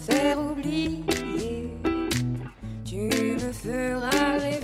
faire oublier. Tu me feras rêver.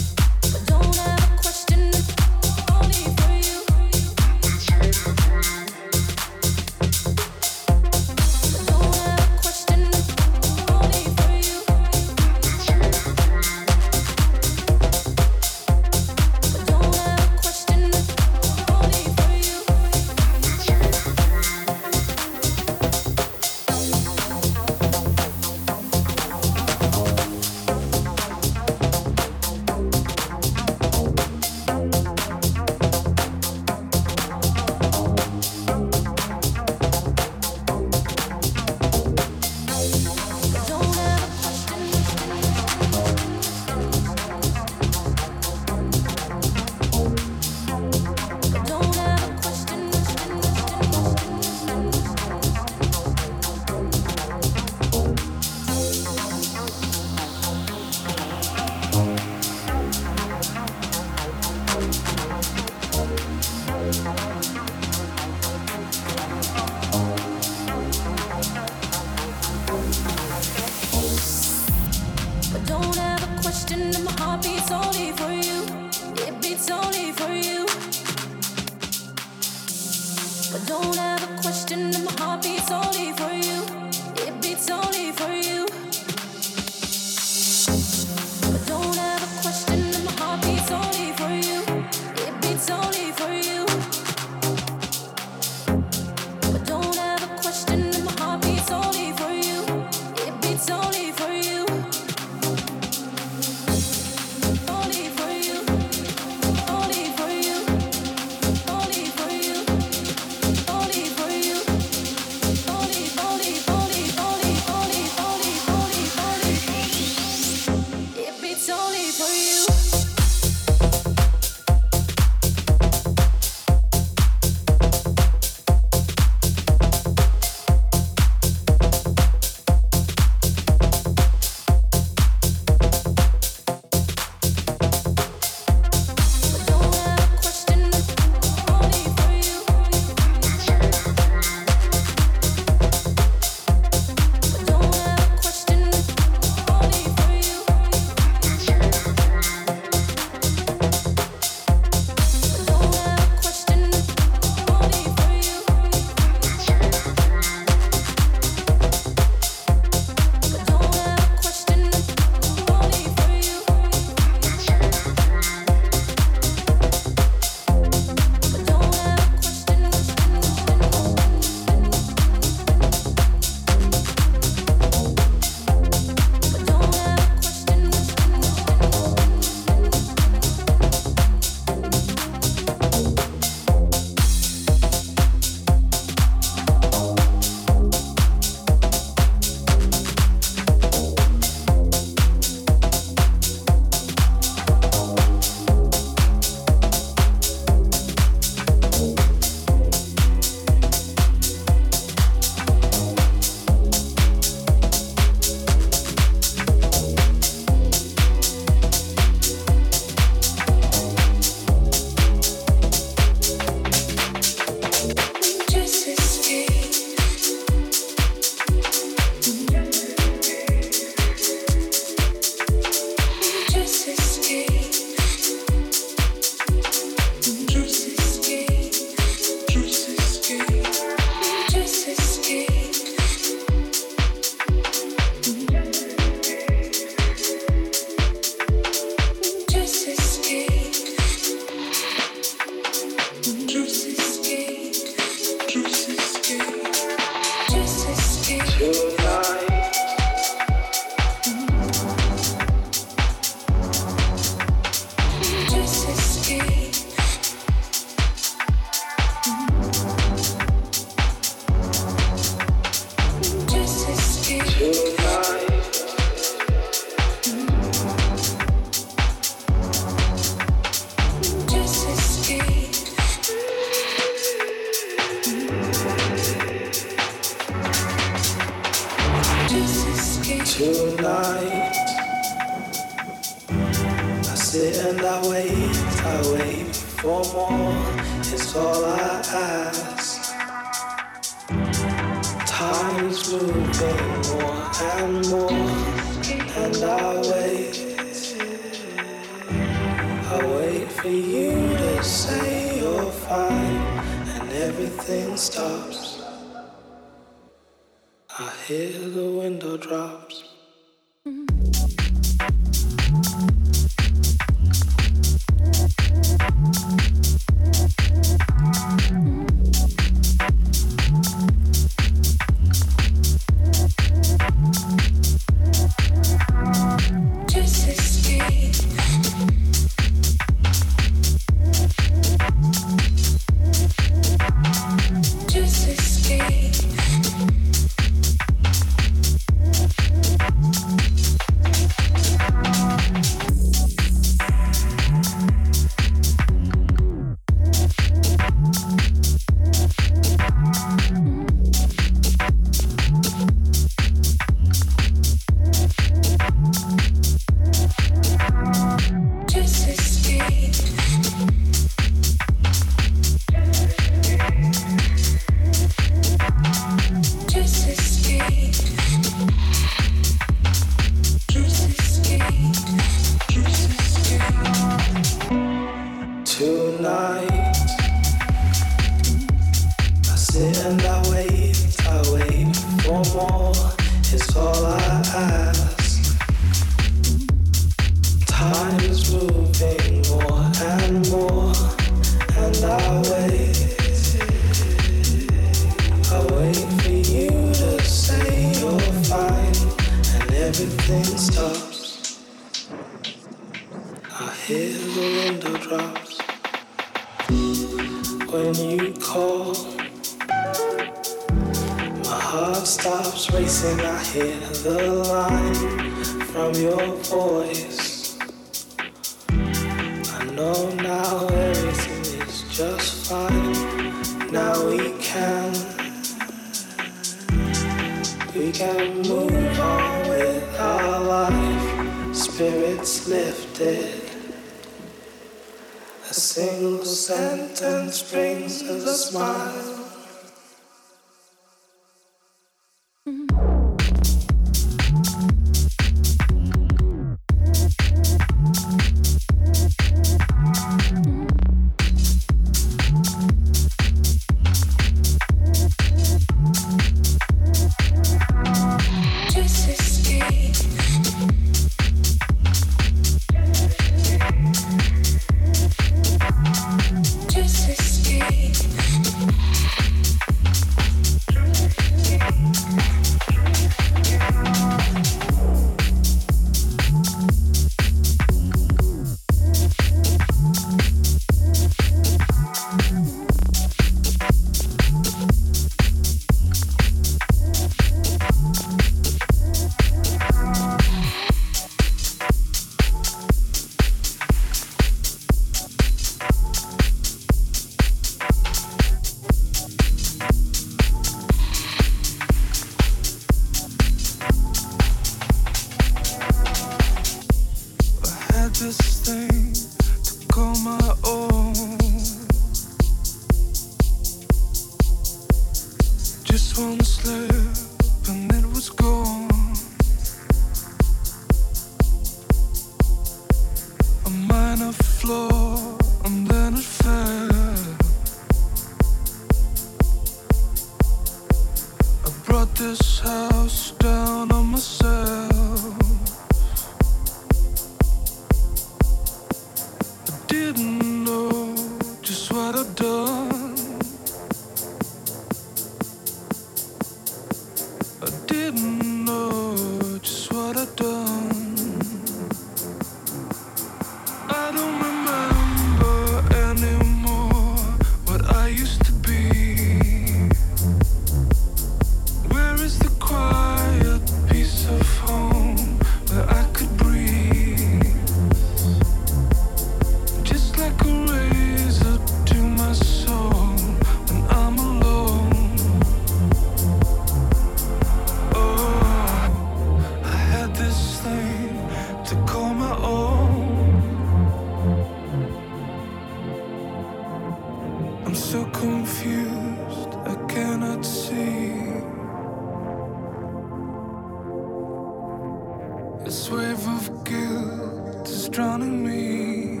This wave of guilt is drowning me.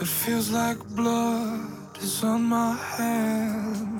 It feels like blood is on my hands.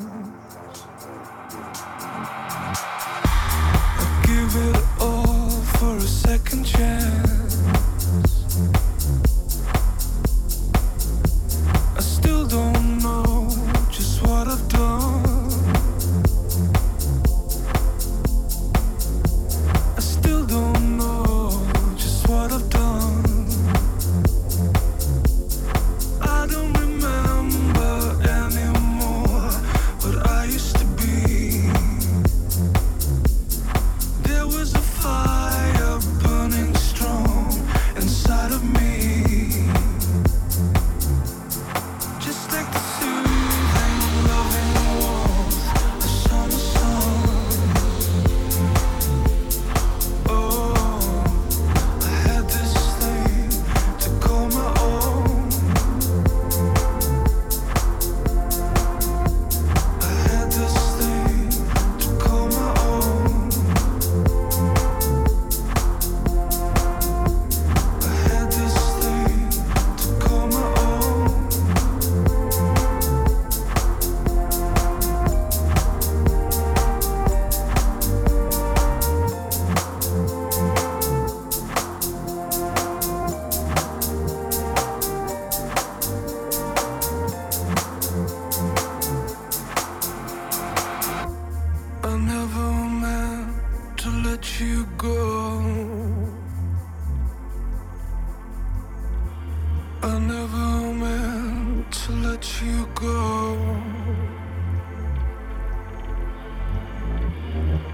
I never meant to let you go.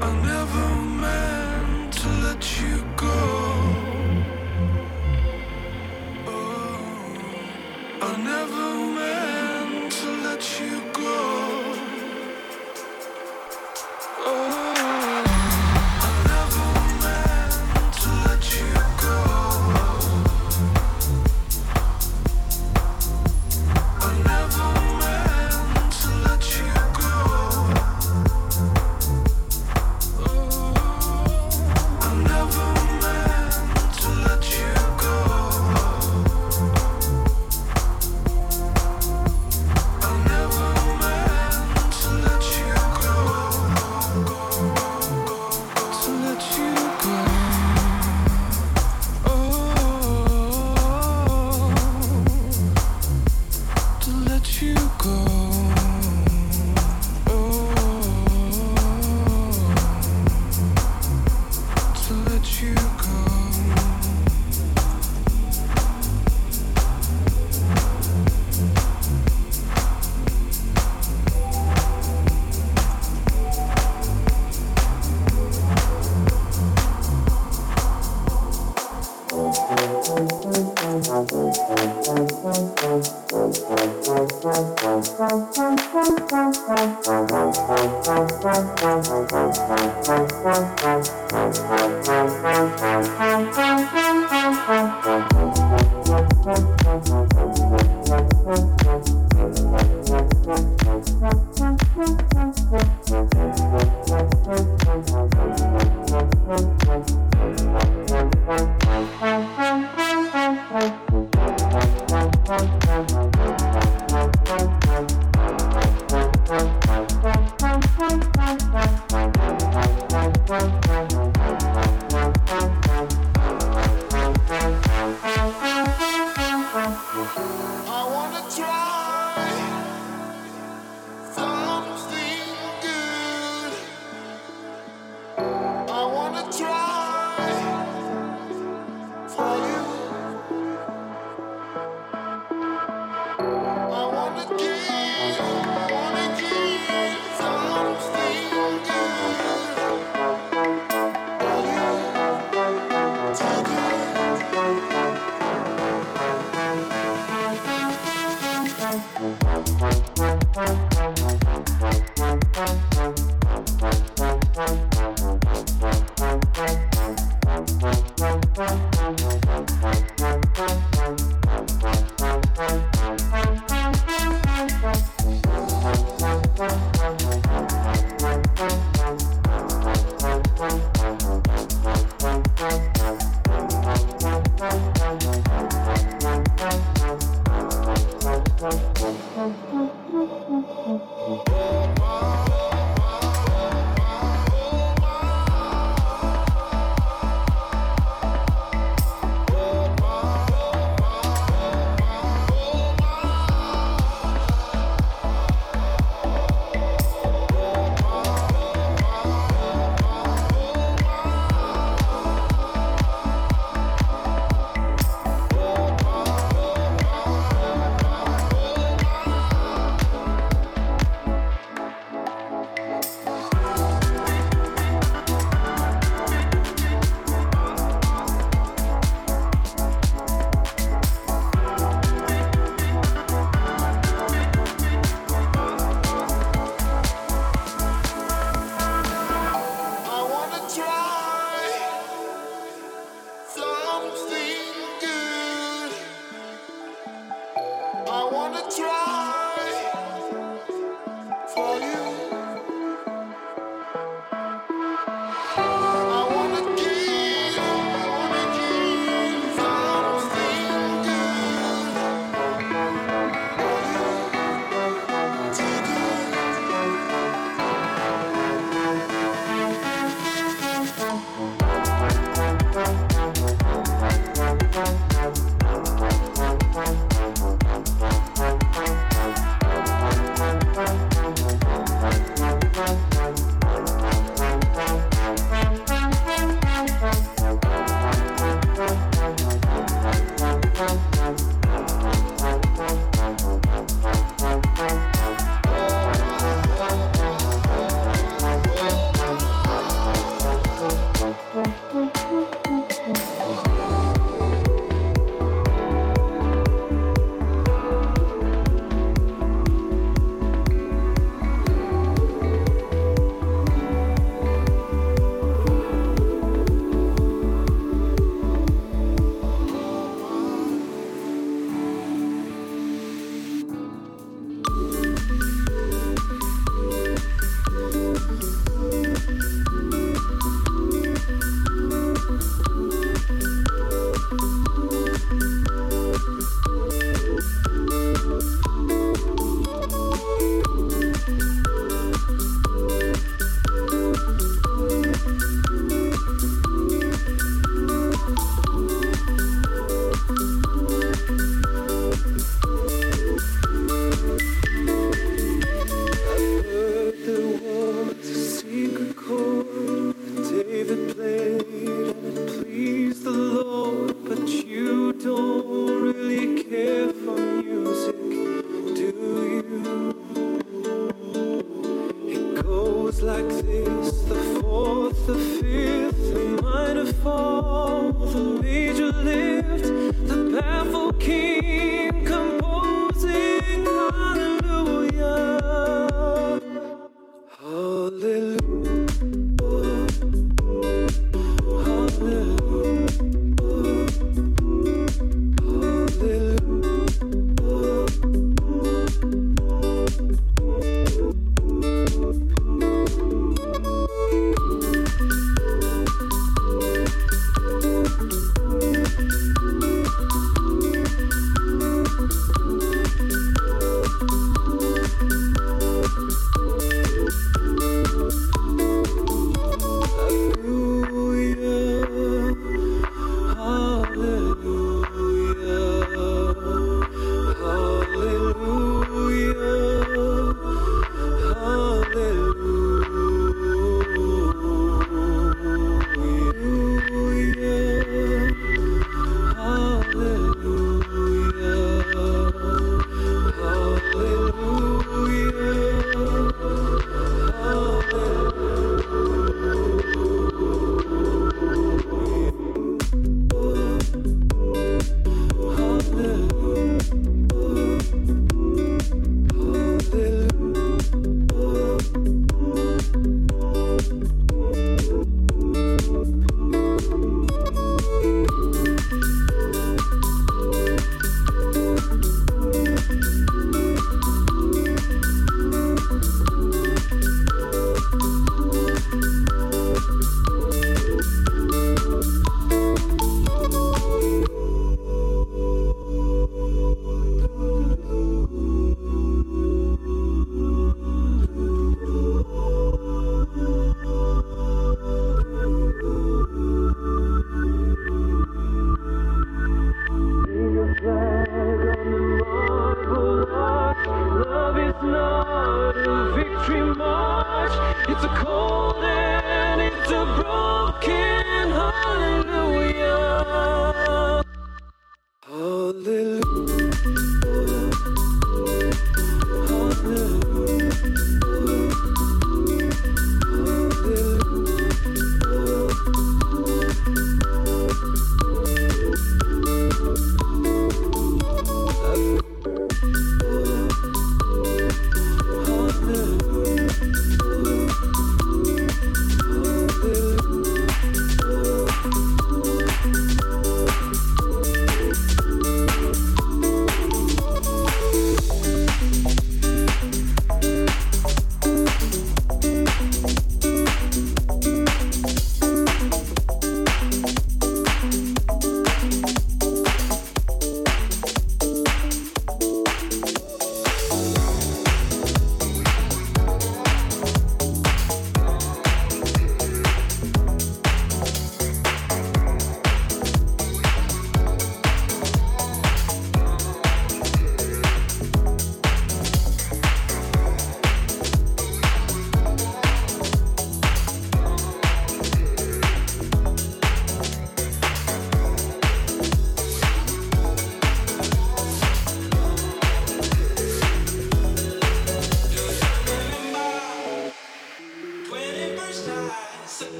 I never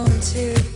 Come on,